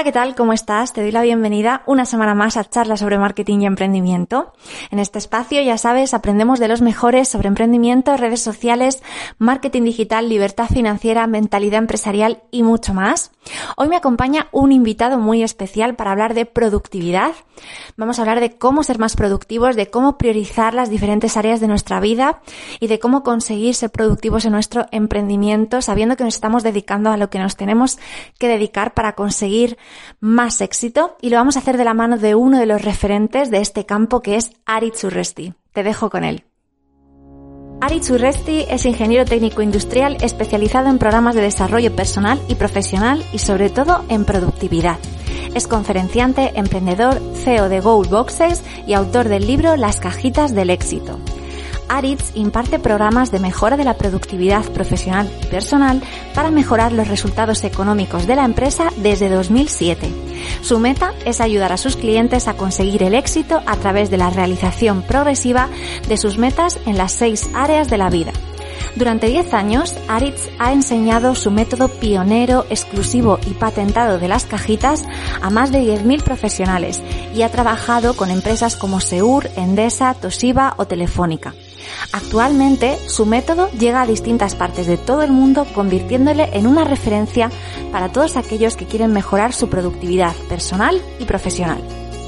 Hola, ¿qué tal? ¿Cómo estás? Te doy la bienvenida una semana más a charlas sobre marketing y emprendimiento. En este espacio, ya sabes, aprendemos de los mejores sobre emprendimiento, redes sociales, marketing digital, libertad financiera, mentalidad empresarial y mucho más. Hoy me acompaña un invitado muy especial para hablar de productividad. Vamos a hablar de cómo ser más productivos, de cómo priorizar las diferentes áreas de nuestra vida y de cómo conseguir ser productivos en nuestro emprendimiento, sabiendo que nos estamos dedicando a lo que nos tenemos que dedicar para conseguir más éxito y lo vamos a hacer de la mano de uno de los referentes de este campo que es Ari Urresti. Te dejo con él. Ari Urresti es ingeniero técnico industrial especializado en programas de desarrollo personal y profesional y sobre todo en productividad. Es conferenciante, emprendedor, CEO de Gold Boxes y autor del libro Las cajitas del éxito. Aritz imparte programas de mejora de la productividad profesional y personal para mejorar los resultados económicos de la empresa desde 2007. Su meta es ayudar a sus clientes a conseguir el éxito a través de la realización progresiva de sus metas en las seis áreas de la vida. Durante 10 años, Aritz ha enseñado su método pionero, exclusivo y patentado de las cajitas a más de 10.000 profesionales y ha trabajado con empresas como Seur, Endesa, Toshiba o Telefónica. Actualmente, su método llega a distintas partes de todo el mundo, convirtiéndole en una referencia para todos aquellos que quieren mejorar su productividad personal y profesional.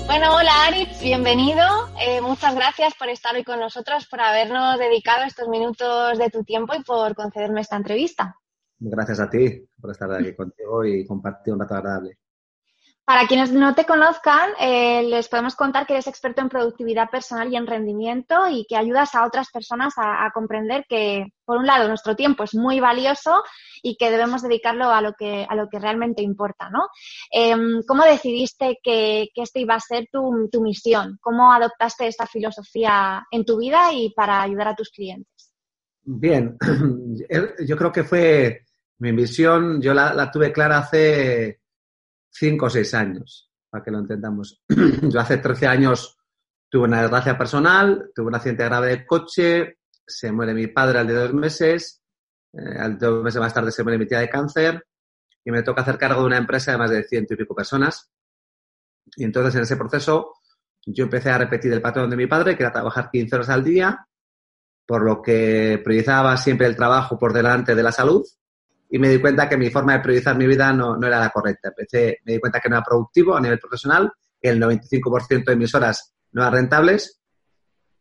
Bueno, hola Aritz, bienvenido. Eh, muchas gracias por estar hoy con nosotros, por habernos dedicado estos minutos de tu tiempo y por concederme esta entrevista. Gracias a ti por estar aquí contigo y compartir un rato agradable. Para quienes no te conozcan, eh, les podemos contar que eres experto en productividad personal y en rendimiento y que ayudas a otras personas a, comprender que, por un lado, nuestro tiempo es muy valioso y que debemos dedicarlo a lo que, a lo que realmente importa, ¿no? Em, ¿Cómo decidiste que, que esta iba a ser tu, tu misión? ¿Cómo adoptaste esta filosofía en tu vida y para ayudar a tus clientes? Bien, yo creo que fue mi misión, yo la, la tuve clara hace cinco o seis años, para que lo entendamos. Yo hace 13 años tuve una desgracia personal, tuve un accidente grave de coche, se muere mi padre al de dos meses, eh, al de dos meses más tarde se muere mi tía de cáncer y me toca hacer cargo de una empresa de más de ciento y pico personas. Y entonces en ese proceso yo empecé a repetir el patrón de mi padre, que era trabajar 15 horas al día, por lo que priorizaba siempre el trabajo por delante de la salud y me di cuenta que mi forma de priorizar mi vida no, no era la correcta. Empecé, me di cuenta que no era productivo a nivel profesional, que el 95% de mis horas no eran rentables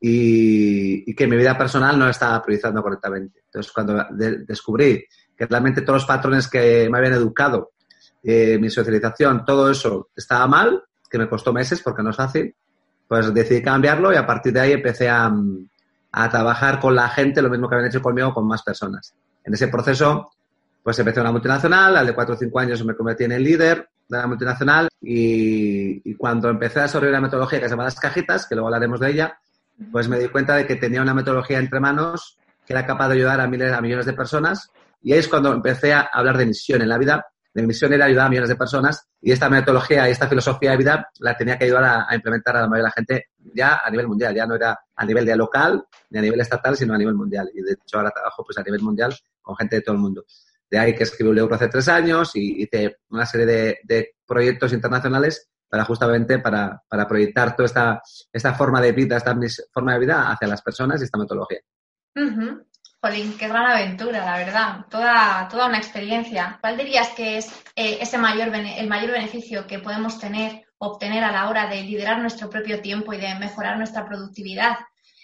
y, y, que mi vida personal no estaba priorizando correctamente. Entonces, cuando descubrí que realmente todos los patrones que me habían educado, eh, mi socialización, todo eso estaba mal, que me costó meses porque no es fácil, pues decidí cambiarlo y a partir de ahí empecé a, a trabajar con la gente, lo mismo que habían hecho conmigo, con más personas. En ese proceso pues empecé una multinacional, al de cuatro o cinco años me convertí en el líder de la multinacional y, cuando empecé a desarrollar una metodología que se llama las cajitas, que luego hablaremos de ella, pues me di cuenta de que tenía una metodología entre manos que era capaz de ayudar a miles, a millones de personas y ahí es cuando empecé a hablar de misión en la vida. Mi misión era ayudar a millones de personas y esta metodología y esta filosofía de vida la tenía que ayudar a, a implementar a la mayoría de la gente ya a nivel mundial, ya no era a nivel de local ni a nivel estatal, sino a nivel mundial. Y de hecho ahora trabajo pues a nivel mundial con gente de todo el mundo. De ahí que escribí un libro hace tres años y hice una serie de, proyectos internacionales para justamente para, proyectar toda esta, esta forma de vida, esta forma de vida hacia las personas y esta metodología. Jolín, qué gran aventura, la verdad. Toda, toda una experiencia. ¿Cuál dirías que es eh, ese mayor, el mayor beneficio que podemos tener, obtener a la hora de liderar nuestro propio tiempo y de mejorar nuestra productividad?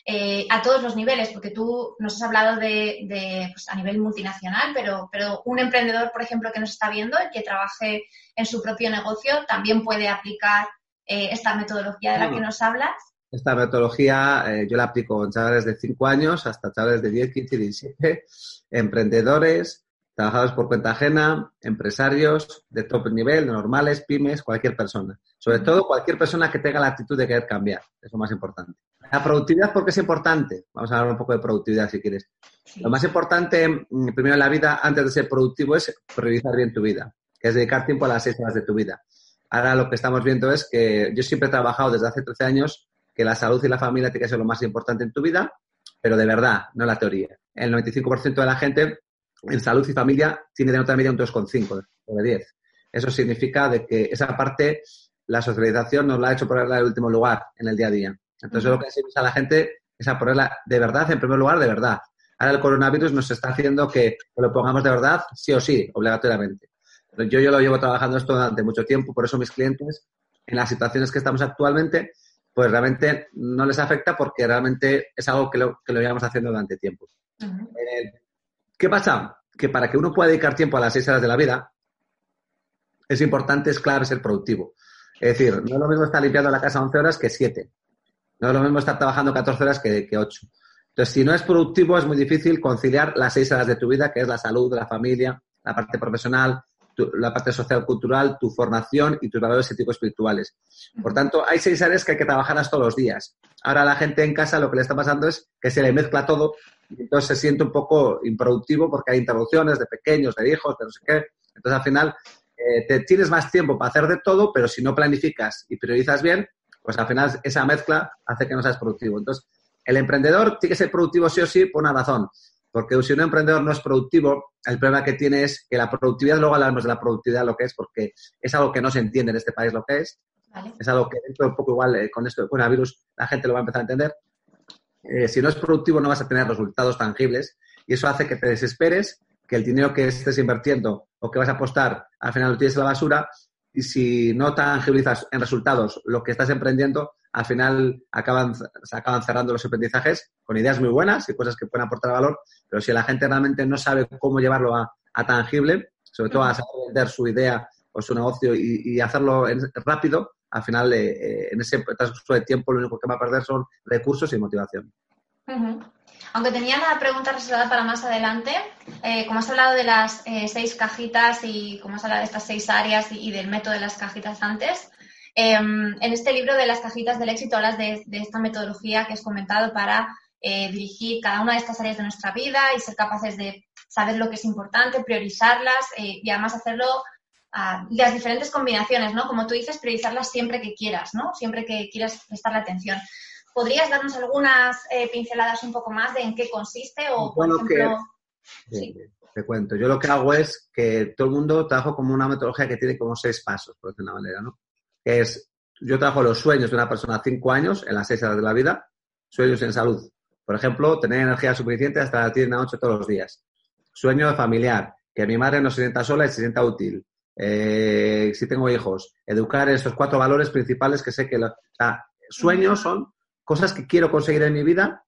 Eh, a todos los niveles, porque tú nos has hablado de, pues, a nivel multinacional, pero, pero un emprendedor, por ejemplo, que nos está viendo, y que trabaje en su propio negocio, también puede aplicar eh, esta metodología de la que nos hablas. Esta metodología eh, yo la aplico en chavales de 5 años hasta chavales de 10, 15 y 17, emprendedores, trabajadores por cuenta ajena, empresarios de top nivel, normales, pymes, cualquier persona. Sobre todo cualquier persona que tenga la actitud de querer cambiar, es lo más importante. La productividad, ¿por qué es importante? Vamos a hablar un poco de productividad si quieres. Lo más importante, mm, primero en la vida, antes de ser productivo, es priorizar bien tu vida, que es dedicar tiempo a las seis horas de tu vida. Ahora lo que estamos viendo es que yo siempre he trabajado desde hace 13 años que la salud y la familia tiene que ser lo más importante en tu vida, pero de verdad, no la teoría. El 95% de la gente en salud y familia tiene de nota media un 2,5 de 10. Eso significa de que esa parte, la socialización nos la ha hecho ponerla en el último lugar en el día a día. Entonces, lo que decimos a la gente es a ponerla de verdad, en primer lugar, de verdad. Ahora el coronavirus nos está haciendo que lo pongamos de verdad, sí o sí, obligatoriamente. Yo, yo lo llevo trabajando esto durante mucho tiempo, por eso mis clientes, en las situaciones que estamos actualmente, pues realmente no les afecta porque realmente es algo que lo, que lo llevamos haciendo durante tiempo. ¿Qué pasa? Que para que uno pueda dedicar tiempo a las seis horas de la vida, es importante, es clave ser productivo. Es decir, no es lo mismo estar limpiando la casa 11 horas que 7. No es lo mismo estar trabajando 14 horas que, que 8. Entonces, si no es productivo, es muy difícil conciliar las seis horas de tu vida, que es la salud, la familia, la parte profesional, la parte social, cultural, tu formación y tus valores éticos espirituales. Por tanto, hay seis áreas que hay que trabajarlas todos los días. Ahora la gente en casa lo que le está pasando es que se le mezcla todo y entonces se siente un poco improductivo porque hay interrupciones de pequeños, de hijos, de no sé qué. Entonces al final eh, te tienes más tiempo para hacer de todo, pero si no planificas y priorizas bien, pues al final esa mezcla hace que no seas productivo. Entonces, el emprendedor tiene que ser productivo sí o sí por una razón. Porque si un emprendedor no es productivo, el problema que tiene es que la productividad, luego hablamos de la productividad, lo que es, porque es algo que no se entiende en este país lo que es. Es algo que dentro de poco igual eh, con esto del coronavirus la gente lo va a empezar a entender. Eh, si no es productivo no vas a tener resultados tangibles y eso hace que te desesperes, que el dinero que estés invirtiendo o que vas a apostar al final lo tienes en la basura y si no tangibilizas en resultados lo que estás emprendiendo, al final acaban, se acaban cerrando los aprendizajes con ideas muy buenas y cosas que pueden aportar valor, pero si la gente realmente no sabe cómo llevarlo a, tangible, sobre todo a saber vender su idea o su negocio y, hacerlo rápido, al final eh, eh, en ese transcurso de tiempo lo único que va a perder son recursos y motivación. Aunque tenía la pregunta reservada para más adelante, eh, como has hablado de las seis cajitas y como has hablado de estas seis áreas y, del método de las cajitas antes, Em, en este libro de las cajitas del éxito hablas de, esta metodología que has comentado para dirigir cada una de estas áreas de nuestra vida y ser capaces de saber lo que es importante, priorizarlas y además hacerlo a las diferentes combinaciones, ¿no? Como tú dices, priorizarlas siempre que quieras, ¿no? Siempre que quieras prestarle atención. ¿Podrías darnos algunas eh, pinceladas un poco más de en qué consiste o, por ejemplo... Te cuento. Yo lo que hago es que todo el mundo trabajo como una metodología que tiene como seis pasos, por decirlo de una manera, ¿no? es, yo trabajo los sueños de una persona a cinco años en las seis horas de la vida, sueños en salud. Por ejemplo, tener energía suficiente hasta las 10 de la noche todos los días. Sueño familiar, que mi madre no se sienta sola y se sienta útil. Eh, si tengo hijos, educar esos cuatro valores principales que sé que... o sea, sueños son cosas que quiero conseguir en mi vida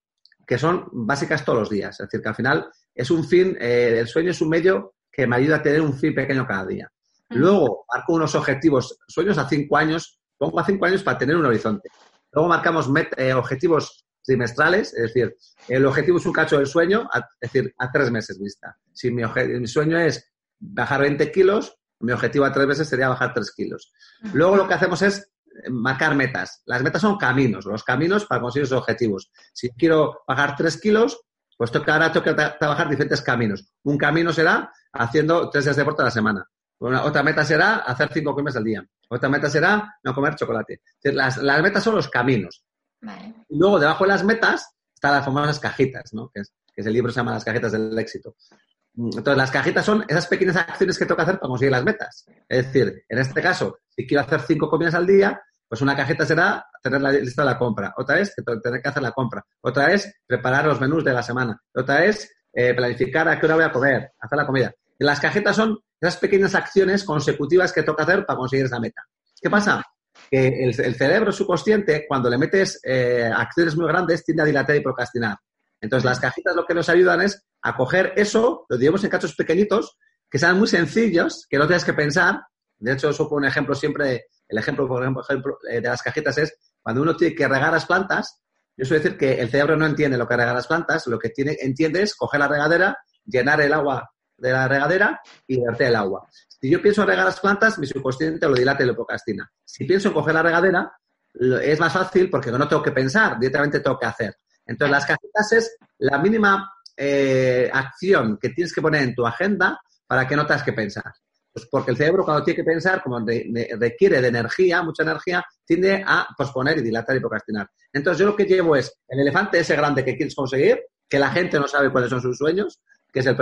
que son básicas todos los días. Es decir, que al final es un fin, eh, el sueño es un medio que me ayuda a tener un fin pequeño cada día. Luego marco unos objetivos, sueños a cinco años, pongo a cinco años para tener un horizonte. Luego marcamos eh, objetivos trimestrales, es decir, el objetivo es un cacho del sueño, es decir, a tres meses vista. Si mi, sueño es bajar 20 kilos, mi objetivo a tres meses sería bajar 3 kilos. Luego lo que hacemos es eh, marcar metas. Las metas son caminos, los caminos para conseguir esos objetivos. Si quiero bajar 3 kilos, pues ahora tengo que trabajar diferentes caminos. Un camino será haciendo tres días de deporte a la semana otra meta será hacer cinco comidas al día. Otra meta será no comer chocolate. Las, las metas son los caminos. Y luego, debajo de las metas, están las famosas cajitas, ¿no? Que es, que el libro se llama Las cajitas del éxito. Entonces, las cajitas son esas pequeñas acciones que tengo que hacer para conseguir las metas. Es decir, en este caso, si quiero hacer cinco comidas al día, pues una cajita será tener la lista de la compra. Otra es tener que hacer la compra. Otra es preparar los menús de la semana. Otra es eh, planificar a qué hora voy a comer, hacer la comida. Y las cajitas son esas pequeñas acciones consecutivas que toca hacer para conseguir esa meta. ¿Qué pasa? Que el, cerebro subconsciente, cuando le metes eh, acciones muy grandes, tiende a dilatar y procrastinar. Entonces, las cajitas lo que nos ayudan es a coger eso, lo dividimos en cachos pequeñitos, que sean muy sencillos, que no tengas que pensar. De hecho, eso fue un ejemplo siempre, el ejemplo, por ejemplo, eh, de las cajitas es cuando uno tiene que regar las plantas, yo suelo decir que el cerebro no entiende lo que regar las plantas, lo que tiene, entiende es coger la regadera, llenar el agua de la regadera y verter el agua. Si yo pienso en regar las plantas, mi subconsciente lo dilata y lo procrastina. Si pienso en coger la regadera, es más fácil porque no tengo que pensar, directamente tengo que hacer. Entonces, las cajitas es la mínima eh, acción que tienes que poner en tu agenda para que no tengas que pensar. Pues porque el cerebro cuando tiene que pensar, como requiere de energía, mucha energía, tiende a posponer y dilatar y procrastinar. Entonces yo lo que llevo es el elefante ese grande que quieres conseguir, que la gente no sabe cuáles son sus sueños, que es el,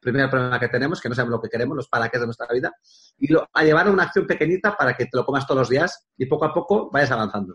primer problema que tenemos, que no sabemos lo que queremos, los para qué de nuestra vida, y lo, a llevar a una acción pequeñita para que te lo comas todos los días y poco a poco vayas avanzando.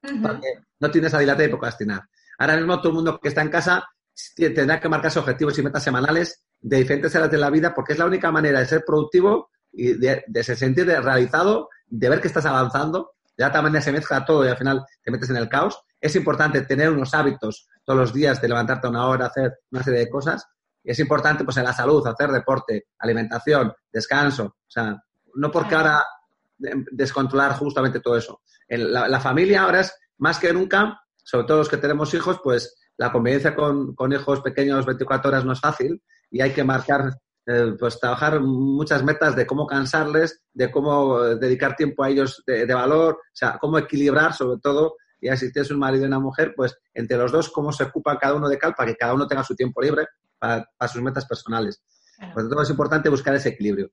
Porque no tienes a dilatar y procrastinar. Ahora mismo todo el mundo que está en casa tendrá que marcarse objetivos y metas semanales de diferentes áreas de la vida porque es la única manera de ser productivo y de, de sentir realizado, de ver que estás avanzando. De otra manera se mezcla todo y al final te metes en el caos. Es importante tener unos hábitos todos los días de levantarte una hora, hacer una serie de cosas. Y es importante, pues, en la salud, hacer deporte, alimentación, descanso. O sea, no porque ahora descontrolar justamente todo eso. la, la, familia ahora es más que nunca, sobre todo los que tenemos hijos, pues la convivencia con, con hijos pequeños 24 horas no es fácil y hay que marcar, eh, pues trabajar muchas metas de cómo cansarles, de cómo dedicar tiempo a ellos de, valor, o sea, cómo equilibrar sobre todo, y si tienes un marido y una mujer, pues entre los dos cómo se ocupa cada uno de cal para que cada uno tenga su tiempo libre para, sus metas personales. Por lo tanto, es importante buscar ese equilibrio.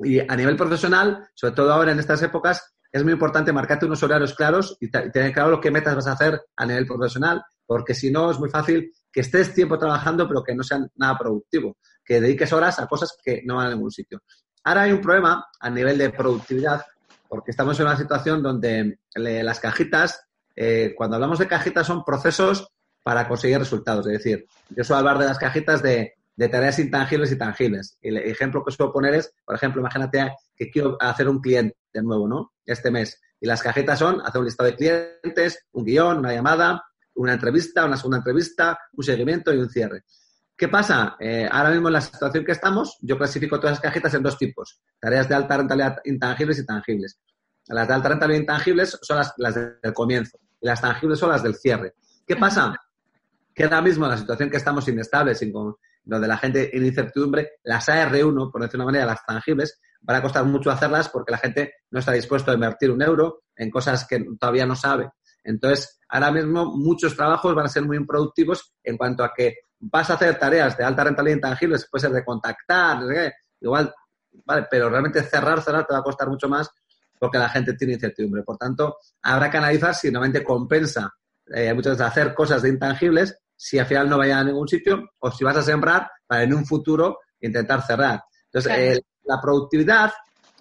Y a nivel profesional, sobre todo ahora en estas épocas, es muy importante marcarte unos horarios claros y tener claro lo que metas vas a hacer a nivel profesional, porque si no es muy fácil que estés tiempo trabajando pero que no sea nada productivo, que dediques horas a cosas que no van a ningún sitio. Ahora hay un problema a nivel de productividad porque estamos en una situación donde las cajitas, eh, cuando hablamos de cajitas son procesos para conseguir resultados. Es decir, yo suelo hablar de las cajitas de, tareas intangibles y tangibles. El ejemplo que suelo poner es, por ejemplo, imagínate que quiero hacer un cliente nuevo, ¿no? Este mes. Y las cajitas son hacer un listado de clientes, un guion, una llamada, una entrevista, una segunda entrevista, un seguimiento y un cierre. ¿Qué pasa? Eh, ahora mismo en la situación que estamos, yo clasifico todas las cajitas en dos tipos. Tareas de alta rentabilidad intangibles y tangibles. Las de alta rentabilidad intangibles son las, las del comienzo y las tangibles son las del cierre. ¿Qué pasa? Que ahora mismo en la situación que estamos inestable, sin, donde la gente en incertidumbre, las AR1, por decir una manera, las tangibles, van a costar mucho hacerlas porque la gente no está dispuesto a invertir un euro en cosas que todavía no sabe. Entonces, ahora mismo muchos trabajos van a ser muy improductivos en cuanto a que vas a hacer tareas de alta rentabilidad intangibles, puede ser de contactar, igual, vale, pero realmente cerrar, cerrar te va a costar mucho más porque la gente tiene incertidumbre. Por tanto, habrá que analizar si realmente compensa eh, muchas veces hacer cosas de intangibles si al final no vaya a ningún sitio o si vas a sembrar para en un futuro intentar cerrar. Entonces, eh, la productividad,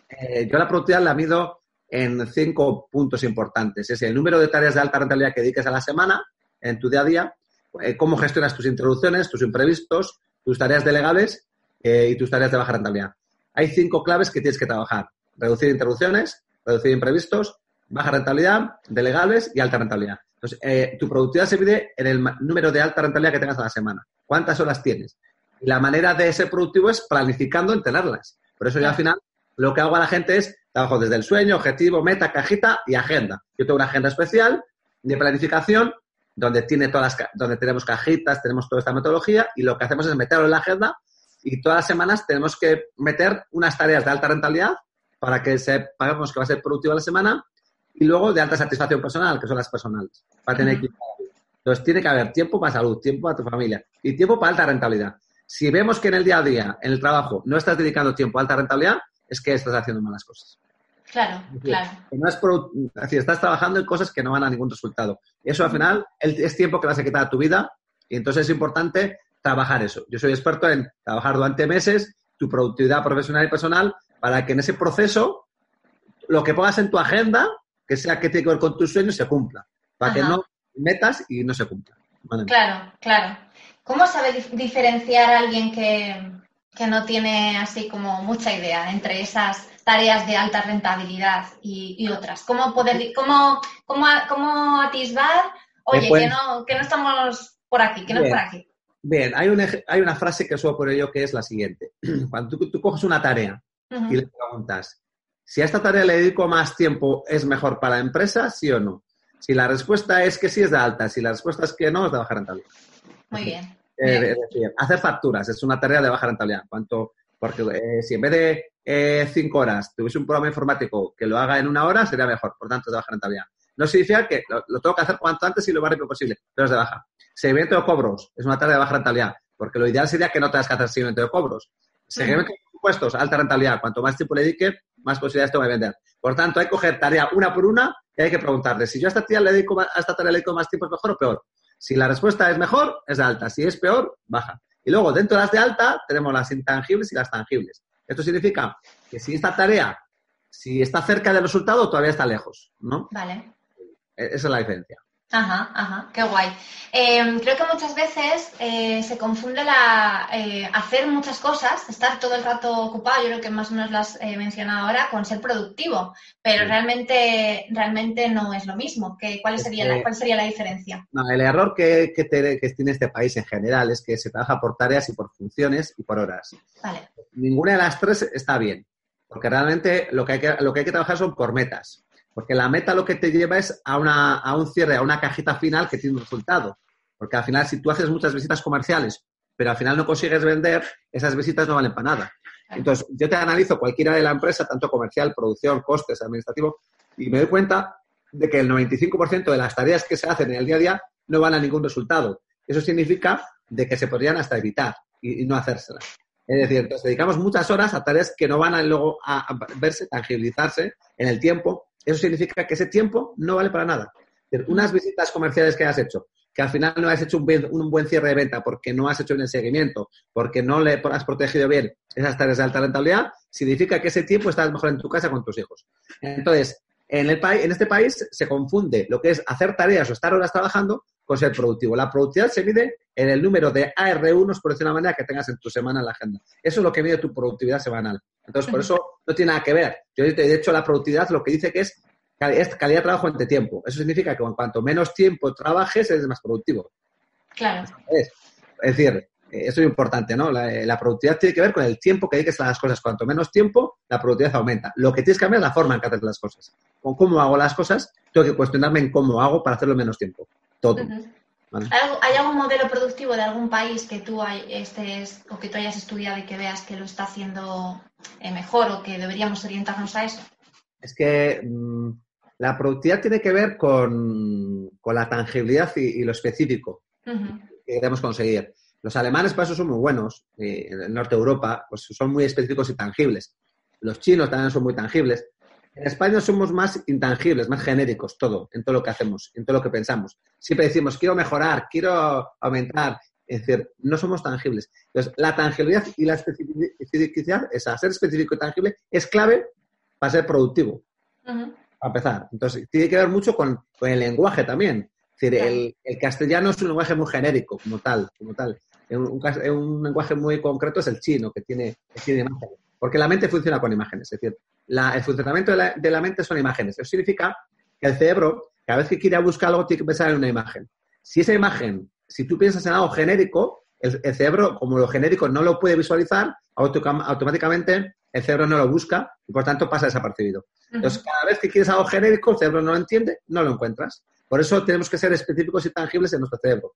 eh, yo la productividad la mido en cinco puntos importantes. Es el número de tareas de alta rentabilidad que dediques a la semana en tu día a día, eh, cómo gestionas tus introducciones, tus imprevistos, tus tareas delegables eh, y tus tareas de baja rentabilidad. Hay cinco claves que tienes que trabajar. Reducir introducciones, reducir imprevistos, baja rentabilidad, delegables y alta rentabilidad. Entonces, eh, tu productividad se mide en el número de alta rentabilidad que tengas a la semana. ¿Cuántas horas tienes? Y la manera de ser productivo es planificando en tenerlas. Por eso yo al final lo que hago a la gente es trabajo desde el sueño, objetivo, meta, cajita y agenda. Yo tengo una agenda especial de planificación donde tiene todas donde tenemos cajitas, tenemos toda esta metodología y lo que hacemos es meterlo en la agenda y todas las semanas tenemos que meter unas tareas de alta rentabilidad para que sepamos que va a ser productiva la semana y luego de alta satisfacción personal, que son las personales, para tener equipo. Entonces tiene que haber tiempo para salud, tiempo para tu familia y tiempo para alta rentabilidad. Si vemos que en el día a día, en el trabajo, no estás dedicando tiempo a alta rentabilidad, es que estás haciendo malas cosas. Claro, claro. No es, decir, estás trabajando en cosas que no van a ningún resultado. Eso al final es tiempo que vas a quitar a tu vida y entonces es importante trabajar eso. Yo soy experto en trabajar durante meses tu productividad profesional y personal para que en ese proceso lo que pongas en tu agenda, que sea que tiene que ver con tus sueños, se cumpla. Para que no metas y no se cumpla. Claro, claro. ¿Cómo sabe diferenciar a alguien que, que no tiene así como mucha idea entre esas tareas de alta rentabilidad y, otras? ¿Cómo poder, cómo, cómo, cómo atisbar, oye, que, no, que no estamos por aquí, que no es por aquí? Bien, hay, hay una frase que suelo poner yo que es la siguiente. Cuando tú, coges una tarea y le preguntas, si a esta tarea le dedico más tiempo, ¿es mejor para la empresa, sí o no? Si la respuesta es que sí, es de alta. Si la respuesta es que no, es de baja rentabilidad. Muy bien Eh, es decir, hacer facturas es una tarea de baja rentabilidad. ¿Cuánto? Porque eh, si en vez de eh, cinco horas tuviese un programa informático que lo haga en una hora, sería mejor, por tanto, de baja rentabilidad. No significa que lo, tengo que hacer cuanto antes y lo más rápido posible, pero es de baja. Seguimiento de cobros es una tarea de baja rentabilidad, porque lo ideal sería que no tengas que hacer seguimiento de cobros. Seguimiento de impuestos, alta rentabilidad. Cuanto más tiempo le dedique, más posibilidades tengo de vender. Por tanto, hay que coger tarea una por una y hay que preguntarle, si yo a esta, tía le dedico, a esta tarea le dedico más tiempo, ¿es mejor o peor? Si la respuesta es mejor, es de alta. Si es peor, baja. Y luego, dentro de las de alta, tenemos las intangibles y las tangibles. Esto significa que si esta tarea, si está cerca del resultado, todavía está lejos, ¿no? Vale. E-, esa es la diferencia. Ajá, ajá, qué guay. Em, creo que muchas veces eh, se confunde la eh, hacer muchas cosas, estar todo el rato ocupado, yo creo que más o menos lo has eh, mencionado ahora, con ser productivo, pero realmente, realmente no es lo mismo. ¿Cuál, sería la, ¿Cuál sería la diferencia? No, el error que, que, tiene este país en general es que se trabaja por tareas y por funciones y por horas. Vale. Ninguna de las tres está bien, porque realmente lo que hay que, lo que, hay que trabajar son por metas. Porque la meta lo que te lleva es a, una, a un cierre, a una cajita final que tiene un resultado. Porque al final, si tú haces muchas visitas comerciales, pero al final no consigues vender, esas visitas no valen para nada. Entonces, yo te analizo cualquiera de la empresa, tanto comercial, producción, costes, administrativo, y me doy cuenta de que el 95% de las tareas que se hacen en el día a día no van a ningún resultado. Eso significa de que se podrían hasta evitar y, no hacérselas. Es decir, nos dedicamos muchas horas a tareas que no van a luego a verse, tangibilizarse en el tiempo eso significa que ese tiempo no vale para nada. Unas visitas comerciales que has hecho, que al final no has hecho un, buen cierre de venta porque no has hecho bien el seguimiento, porque no le has protegido bien esas tareas de alta rentabilidad, significa que ese tiempo estás mejor en tu casa con tus hijos. Entonces, en, el en este país se confunde lo que es hacer tareas o estar horas trabajando con ser productivo. La productividad se mide en el número de AR1, por decir una manera, que tengas en tu semana en la agenda. Eso es lo que mide tu productividad semanal. Entonces, por eso no tiene nada que ver. Yo, de hecho, la productividad lo que dice que es, es calidad de trabajo entre tiempo. Eso significa que cuanto menos tiempo trabajes, eres más productivo. Claro. Es, decir, eso es importante, ¿no? La, la, productividad tiene que ver con el tiempo que dediques a las cosas. Cuanto menos tiempo, la productividad aumenta. Lo que tienes que cambiar es la forma en que haces las cosas. Con cómo hago las cosas, tengo que cuestionarme en cómo hago para hacerlo menos tiempo. Todo. ¿Hay algún modelo productivo de algún país que tú estés o que tú hayas estudiado y que veas que lo está haciendo eh, mejor o que deberíamos orientarnos a eso? Es que mm, la productividad tiene que ver con, la tangibilidad y, lo específico que queremos conseguir. Los alemanes para eso son muy buenos, eh, en el norte de Europa pues son muy específicos y tangibles. Los chinos también son muy tangibles. En España somos más intangibles, más genéricos, todo, en todo lo que hacemos, en todo lo que pensamos. Siempre decimos, quiero mejorar, quiero aumentar. Es decir, no somos tangibles. Entonces, la tangibilidad y la especificidad, esa, ser específico y tangible, es clave para ser productivo. Para empezar. Entonces, tiene que ver mucho con, el lenguaje también. Es decir, el, castellano es un lenguaje muy genérico, como tal, como tal. Un, un, lenguaje muy concreto es el chino, que tiene, que tiene imágenes. Porque la mente funciona con imágenes. Es decir, el funcionamiento de la, mente son imágenes. Eso significa que el cerebro, cada vez que quiere buscar algo, tiene que pensar en una imagen. Si esa imagen, si tú piensas en algo genérico, el, cerebro, como lo genérico no lo puede visualizar, automáticamente el cerebro no lo busca y por tanto pasa desapercibido. Entonces, cada vez que quieres algo genérico, el cerebro no lo entiende, no lo encuentras. Por eso tenemos que ser específicos y tangibles en nuestro cerebro.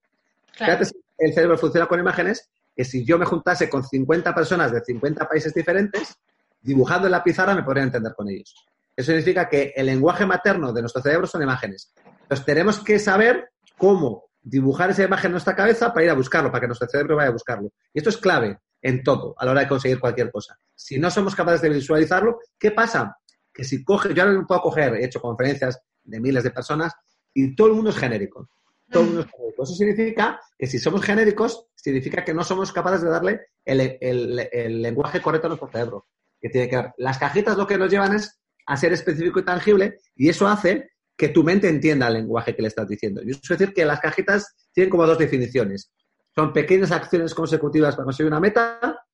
El cerebro funciona con imágenes que si yo me juntase con 50 personas de 50 países diferentes, dibujando en la pizarra me podría entender con ellos. Eso significa que el lenguaje materno de nuestro cerebro son imágenes. Entonces tenemos que saber cómo dibujar esa imagen en nuestra cabeza para ir a buscarlo, para que nuestro cerebro vaya a buscarlo. Y esto es clave en todo, a la hora de conseguir cualquier cosa. Si no somos capaces de visualizarlo, ¿qué pasa? Que si coge, yo ahora puedo coger, he hecho conferencias de miles de personas y todo el mundo es genérico. El. Eso significa que si somos genéricos, significa que no somos capaces de darle el, lenguaje correcto a nuestro cerebro. Que tiene que ver. Las cajitas lo que nos llevan es a ser específico y tangible y eso hace que tu mente entienda el lenguaje que le estás diciendo. Y eso es decir que las cajitas tienen como dos definiciones. Son pequeñas acciones consecutivas para conseguir una meta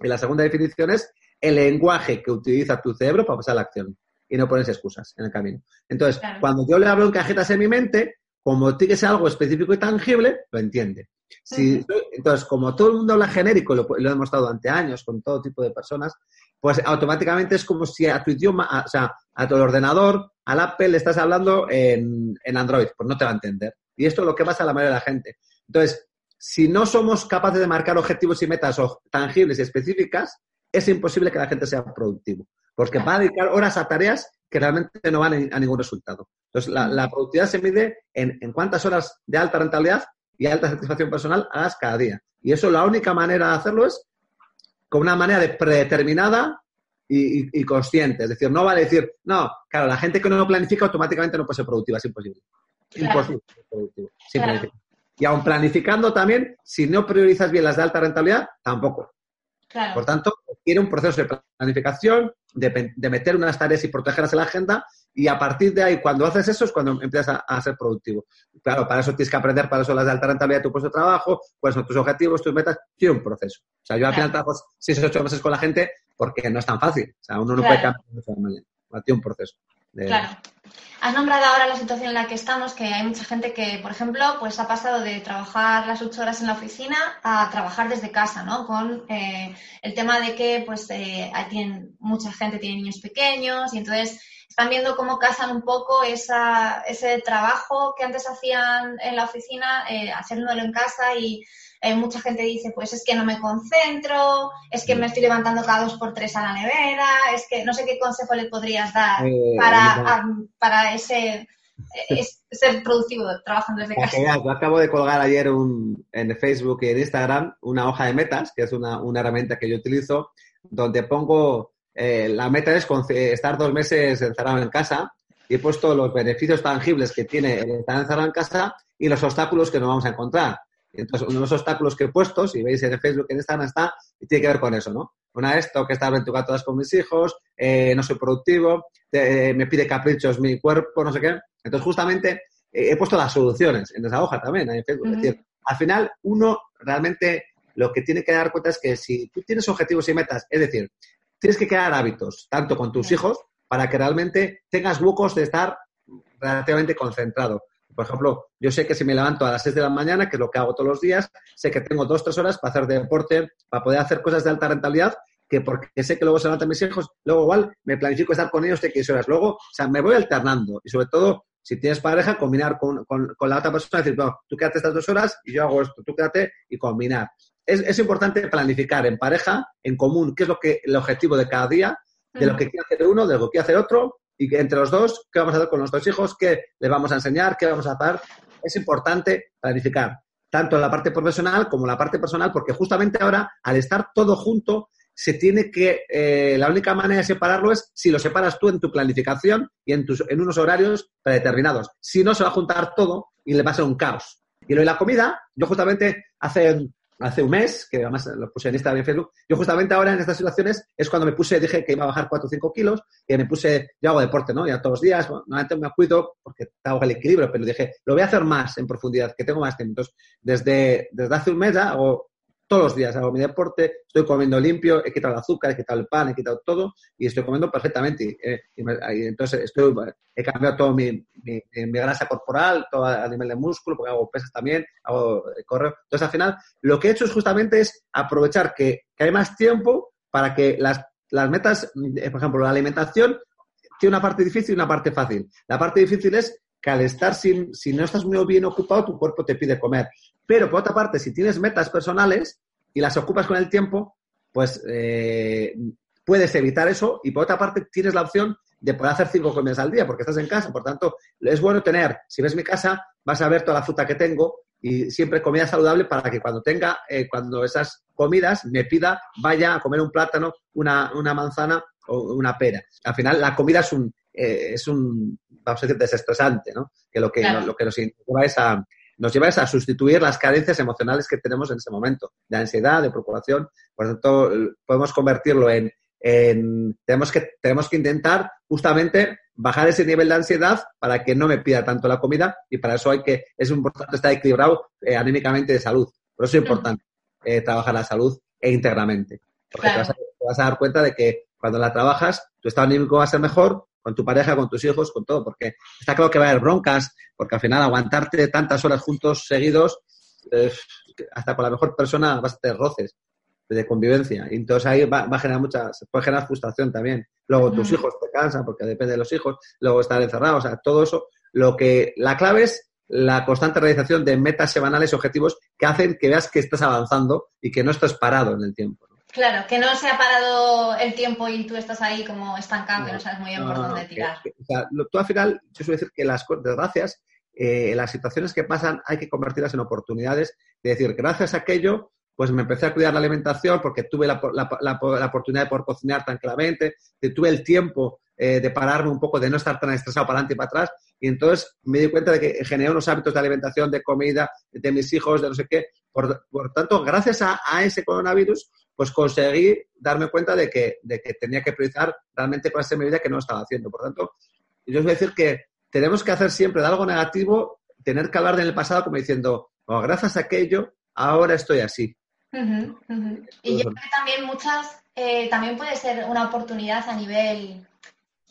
y la segunda definición es el lenguaje que utiliza tu cerebro para pasar a la acción y no pones excusas en el camino. Entonces, cuando yo le hablo en cajitas en mi mente, como tiene que ser algo específico y tangible, lo entiende. Si, entonces, como todo el mundo habla genérico, lo, lo he demostrado durante años con todo tipo de personas, pues automáticamente es como si a tu idioma, o sea, a tu ordenador, al Apple le estás hablando en, en, Android, pues no te va a entender. Y esto es lo que pasa a la mayoría de la gente. Entonces, si no somos capaces de marcar objetivos y metas tangibles y específicas, es imposible que la gente sea productivo, porque va a dedicar horas a tareas que realmente no van a ningún resultado. Entonces, la, productividad se mide en, en, cuántas horas de alta rentabilidad y alta satisfacción personal hagas cada día. Y eso la única manera de hacerlo es con una manera de predeterminada y, consciente. Es decir, no vale decir, no, claro, la gente que no lo planifica automáticamente no puede ser productiva, es imposible. Imposible ser productivo. Y aún planificando también, si no priorizas bien las de alta rentabilidad, tampoco. Por tanto, quiere un proceso de planificación, de, meter unas tareas y protegerlas en la agenda, y a partir de ahí, cuando haces eso, es cuando empiezas a, ser productivo. Claro, para eso tienes que aprender, para eso las de alta rentabilidad de tu puesto de trabajo, cuáles son tus objetivos, tus metas, tiene un proceso. O sea, yo al final trabajo seis o ocho meses con la gente porque no es tan fácil. O sea, uno no puede cambiar de manera. Tiene un proceso. Claro. Has nombrado ahora la situación en la que estamos, que hay mucha gente que, por ejemplo, pues ha pasado de trabajar las ocho horas en la oficina a trabajar desde casa, ¿no? Con eh, el tema de que, pues, eh, tienen, mucha gente tiene niños pequeños y entonces están viendo cómo casan un poco esa, ese trabajo que antes hacían en la oficina, eh, haciéndolo en casa y eh, mucha gente dice, pues es que no me concentro, es que me estoy levantando cada dos por tres a la nevera, es que no sé qué consejo le podrías dar eh, para, para ese eh, ser productivo trabajando desde casa. yo acabo de colgar ayer un, en Facebook y en Instagram una hoja de metas, que es una, una herramienta que yo utilizo, donde pongo, la meta es estar dos meses encerrado en casa y he puesto los beneficios tangibles que tiene el estar encerrado en casa y los obstáculos que nos vamos a encontrar. Entonces, uno de los obstáculos que he puesto, si veis en Facebook, en Instagram está, y tiene que ver con eso, ¿no? Una vez tengo que estar 24 horas con mis hijos, eh, no soy productivo, eh, me pide caprichos mi cuerpo, no sé qué. Entonces, justamente, eh, he puesto las soluciones en esa hoja también, en Facebook. Es decir, al final, uno realmente lo que tiene que dar cuenta es que si tú tienes objetivos y metas, es decir, tienes que crear hábitos, tanto con tus hijos, para que realmente tengas huecos de estar relativamente concentrado. Por ejemplo, yo sé que si me levanto a las 6 de la mañana, que es lo que hago todos los días, sé que tengo dos, tres horas para hacer deporte, para poder hacer cosas de alta rentabilidad, que porque sé que luego se levantan mis hijos, luego igual me planifico estar con ellos de 15 horas. Luego, o sea, me voy alternando y sobre todo, si tienes pareja, combinar con, la otra persona, decir, no, tú quédate estas dos horas y yo hago esto, tú quédate y combinar. Es, es importante planificar en pareja, en común, qué es lo que el objetivo de cada día, de lo que quiere hacer uno, de lo que quiere hacer otro, y entre los dos, ¿qué vamos a hacer con nuestros hijos? ¿Qué le vamos a enseñar? ¿Qué vamos a hacer? Es importante planificar tanto la parte profesional como la parte personal, porque justamente ahora, al estar todo junto, se tiene que, eh, la única manera de separarlo es si lo separas tú en tu planificación y en, tus, en unos horarios predeterminados. Si no, se va a juntar todo y le va a ser un caos. Y lo de la comida, yo justamente hace hace un mes, que además lo puse en Instagram y en Facebook, yo justamente ahora en estas situaciones es cuando me puse, dije que iba a bajar 4 o 5 kilos, y me puse, yo hago deporte, ¿no? Ya todos los días, normalmente me cuido porque hago el equilibrio, pero dije, lo voy a hacer más en profundidad, que tengo más tiempo. Entonces, desde, desde hace un mes ya hago todos los días hago mi deporte, estoy comiendo limpio, he quitado el azúcar, he quitado el pan, he quitado todo y estoy comiendo perfectamente. Eh, entonces estoy, he cambiado todo mi, mi, grasa corporal, todo a nivel de músculo, porque hago pesas también, hago eh, correo. Entonces al final lo que he hecho es justamente es aprovechar que, que hay más tiempo para que las, las metas, eh, por ejemplo, la alimentación tiene una parte difícil y una parte fácil. La parte difícil es que al estar sin, si no estás muy bien ocupado, tu cuerpo te pide comer. Pero por otra parte, si tienes metas personales y las ocupas con el tiempo, pues eh, puedes evitar eso y por otra parte tienes la opción de poder hacer cinco comidas al día porque estás en casa. Por tanto, es bueno tener, si ves mi casa, vas a ver toda la fruta que tengo y siempre comida saludable para que cuando tenga, eh, cuando esas comidas me pida, vaya a comer un plátano, una, una manzana o una pera. Al final, la comida es un, eh, es un, vamos a decir, desestresante, ¿no? Que lo que, lo que nos lleva es a, nos lleva a sustituir las carencias emocionales que tenemos en ese momento, de ansiedad, de preocupación. Por lo tanto, podemos convertirlo en, tenemos, que, tenemos que intentar justamente bajar ese nivel de ansiedad para que no me pida tanto la comida y para eso hay que, es importante estar equilibrado eh, anímicamente de salud. Por eso es importante eh, trabajar la salud e íntegramente. Porque te, vas a, te, vas a, dar cuenta de que cuando la trabajas, tu estado anímico va a ser mejor, con tu pareja, con tus hijos, con todo, porque está claro que va a haber broncas, porque al final aguantarte tantas horas juntos seguidos, hasta con la mejor persona vas a tener roces de convivencia. Y entonces ahí va, a generar mucha, se puede generar frustración también. Luego tus hijos te cansan porque depende de los hijos, luego estar encerrados, o sea, todo eso. Lo que, la clave es la constante realización de metas semanales y objetivos que hacen que veas que estás avanzando y que no estás parado en el tiempo. Claro, que no se ha parado el tiempo y tú estás ahí como estancado, que no sabes muy bien por dónde tirar. o sea, tú al final, yo suelo decir que las desgracias, eh, las situaciones que pasan hay que convertirlas en oportunidades de decir, gracias a aquello, pues me empecé a cuidar la alimentación porque tuve la, oportunidad de poder cocinar tranquilamente, que tuve el tiempo eh, de pararme un poco, de no estar tan estresado para adelante y para atrás. Y entonces me di cuenta de que generé unos hábitos de alimentación, de comida, de mis hijos, de no sé qué. Por, por tanto, gracias a, ese coronavirus, pues conseguí darme cuenta de que, de que tenía que priorizar realmente cosas en mi vida que no estaba haciendo. Por tanto, yo os voy a decir que tenemos que hacer siempre de algo negativo, tener que hablar de en el pasado como diciendo, oh, gracias a aquello, ahora estoy así. Y yo creo que también muchas, eh, también puede ser una oportunidad a nivel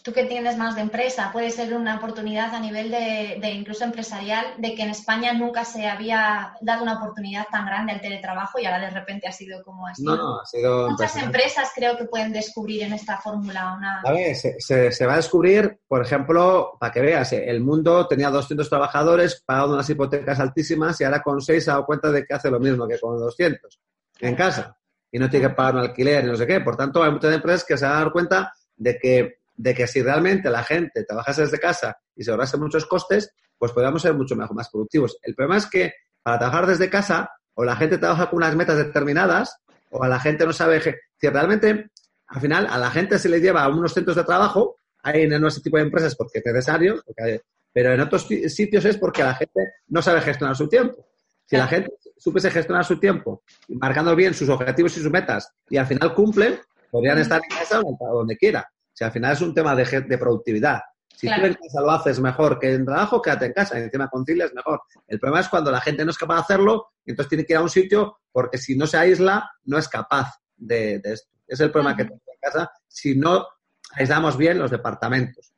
tú que tienes más de empresa, puede ser una oportunidad a nivel de, incluso empresarial, de que en España nunca se había dado una oportunidad tan grande al teletrabajo y ahora de repente ha sido como así. No, no, ha sido Muchas empresas creo que pueden descubrir en esta fórmula una... A ver, se, va a descubrir, por ejemplo, para que veas, el mundo tenía 200 trabajadores, pagando unas hipotecas altísimas y ahora con 6 se ha dado cuenta de que hace lo mismo que con 200 en casa y no tiene que pagar un alquiler y no sé qué. Por tanto, hay muchas empresas que se van a dar cuenta de que de que si realmente la gente trabajase desde casa y se ahorrase muchos costes, pues podríamos ser mucho mejor, más productivos. El problema es que para trabajar desde casa, o la gente trabaja con unas metas determinadas, o a la gente no sabe si realmente, al final, a la gente se le lleva a unos centros de trabajo, hay en ese tipo de empresas porque es necesario, pero en otros sitios es porque la gente no sabe gestionar su tiempo. Si la gente supiese gestionar su tiempo, marcando bien sus objetivos y sus metas, y al final cumplen, podrían estar en casa o donde quiera. Si al final es un tema de, de productividad. Si tú en casa lo haces mejor que en trabajo, quédate en casa y encima concilias mejor. El problema es cuando la gente no es capaz de hacerlo entonces tiene que ir a un sitio porque si no se aísla, no es capaz de, esto. Es el problema que tenemos en casa si no aislamos bien los departamentos.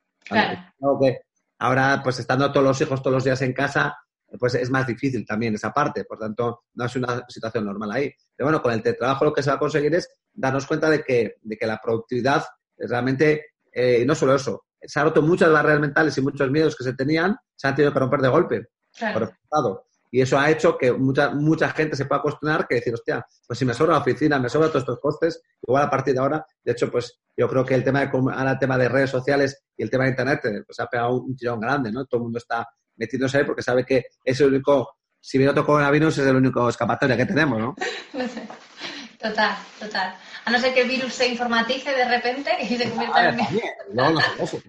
ahora, pues estando todos los hijos todos los días en casa, pues es más difícil también esa parte. Por tanto, no es una situación normal ahí. Pero bueno, con el teletrabajo lo que se va a conseguir es darnos cuenta de que, de que la productividad Realmente, eh, no solo eso, se han roto muchas barreras mentales y muchos miedos que se tenían, se han tenido que romper de golpe. Y eso ha hecho que mucha, mucha gente se pueda cuestionar que decir, hostia, pues si me sobra la oficina, me sobra todos estos costes, igual a partir de ahora, de hecho, pues yo creo que el tema de, ahora el tema de redes sociales y el tema de Internet eh, pues ha pegado un tirón grande, ¿no? Todo el mundo está metiéndose ahí porque sabe que es el único, si viene otro coronavirus, es el único escapatoria que tenemos, ¿no? Total, total. A no ser que el virus se informatice de repente y se convierta en... No, no eso.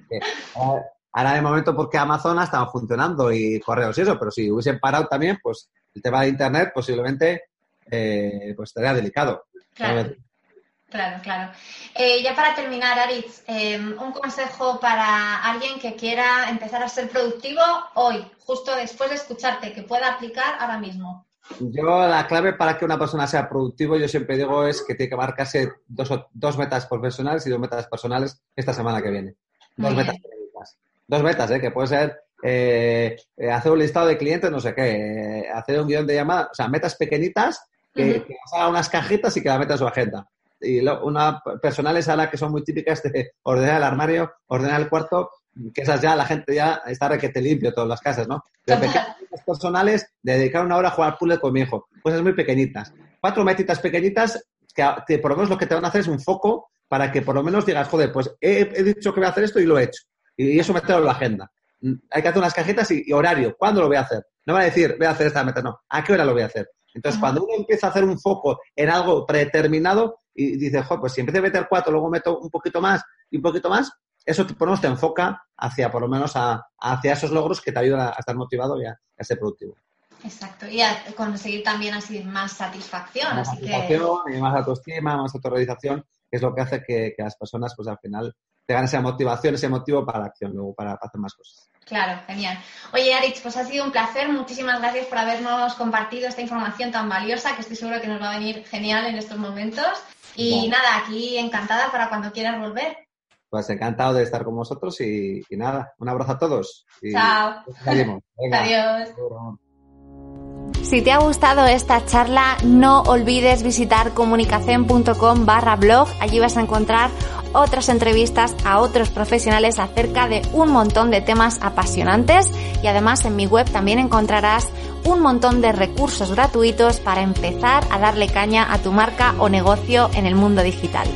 ahora de momento porque Amazon ha estado funcionando y correos y eso, pero si hubiesen parado también, pues el tema de Internet posiblemente eh, pues estaría delicado. Claro. Claro, claro. Eh, ya para terminar, Aritz, em, un consejo para alguien que quiera empezar a ser productivo hoy, justo después de escucharte, que pueda aplicar ahora mismo. Yo la clave para que una persona sea productivo, yo siempre digo, es que tiene que marcarse dos, dos metas profesionales y dos metas personales esta semana que viene. Dos metas Dos metas, ¿eh? que puede ser eh, hacer un listado de clientes, no sé qué, eh, hacer un guion de llamada, o sea, metas pequeñitas que, uh haga unas cajitas y que la meta en su agenda. Y una personales a la que son muy típicas de ordenar el armario, ordenar el cuarto, que esas ya la gente ya está requete limpio todas las casas, ¿no? Pero pequeñas personales, dedicar una hora a jugar puzzle con mi hijo. Cosas muy pequeñitas. Cuatro metitas pequeñitas que, por lo menos lo que te van a hacer es un foco para que por lo menos digas, joder, pues he, dicho que voy a hacer esto y lo he hecho. Y, eso meterlo en la agenda. Mm, hay que hacer unas cajitas y, horario. ¿Cuándo lo voy a hacer? No va a decir, voy a hacer esta meta, no. ¿A qué hora lo voy a hacer? Entonces, cuando uno empieza a hacer un foco en algo predeterminado y dice, joder, pues si empiezo a meter cuatro, luego meto un poquito más y un poquito más, eso por lo menos te enfoca hacia, por lo menos, hacia esos logros que te ayudan a, estar motivado y a, ser productivo. Exacto, y a conseguir también así más satisfacción. Más satisfacción y más autoestima, más autorrealización, que es lo que hace que, las personas, pues al final, tengan esa motivación, ese motivo para la acción, luego para, hacer más cosas. Claro, genial. Oye, Arich, pues ha sido un placer. Muchísimas gracias por habernos compartido esta información tan valiosa que estoy segura que nos va a venir genial en estos momentos. Y nada, aquí encantada para cuando quieras volver. Pues encantado de estar con vosotros y, nada, un abrazo a todos. Chao. Adiós. Si te ha gustado esta charla, no olvides visitar comunicación.com barra blog. Allí vas a encontrar otras entrevistas a otros profesionales acerca de un montón de temas apasionantes y además en mi web también encontrarás un montón de recursos gratuitos para empezar a darle caña a tu marca o negocio en el mundo digital.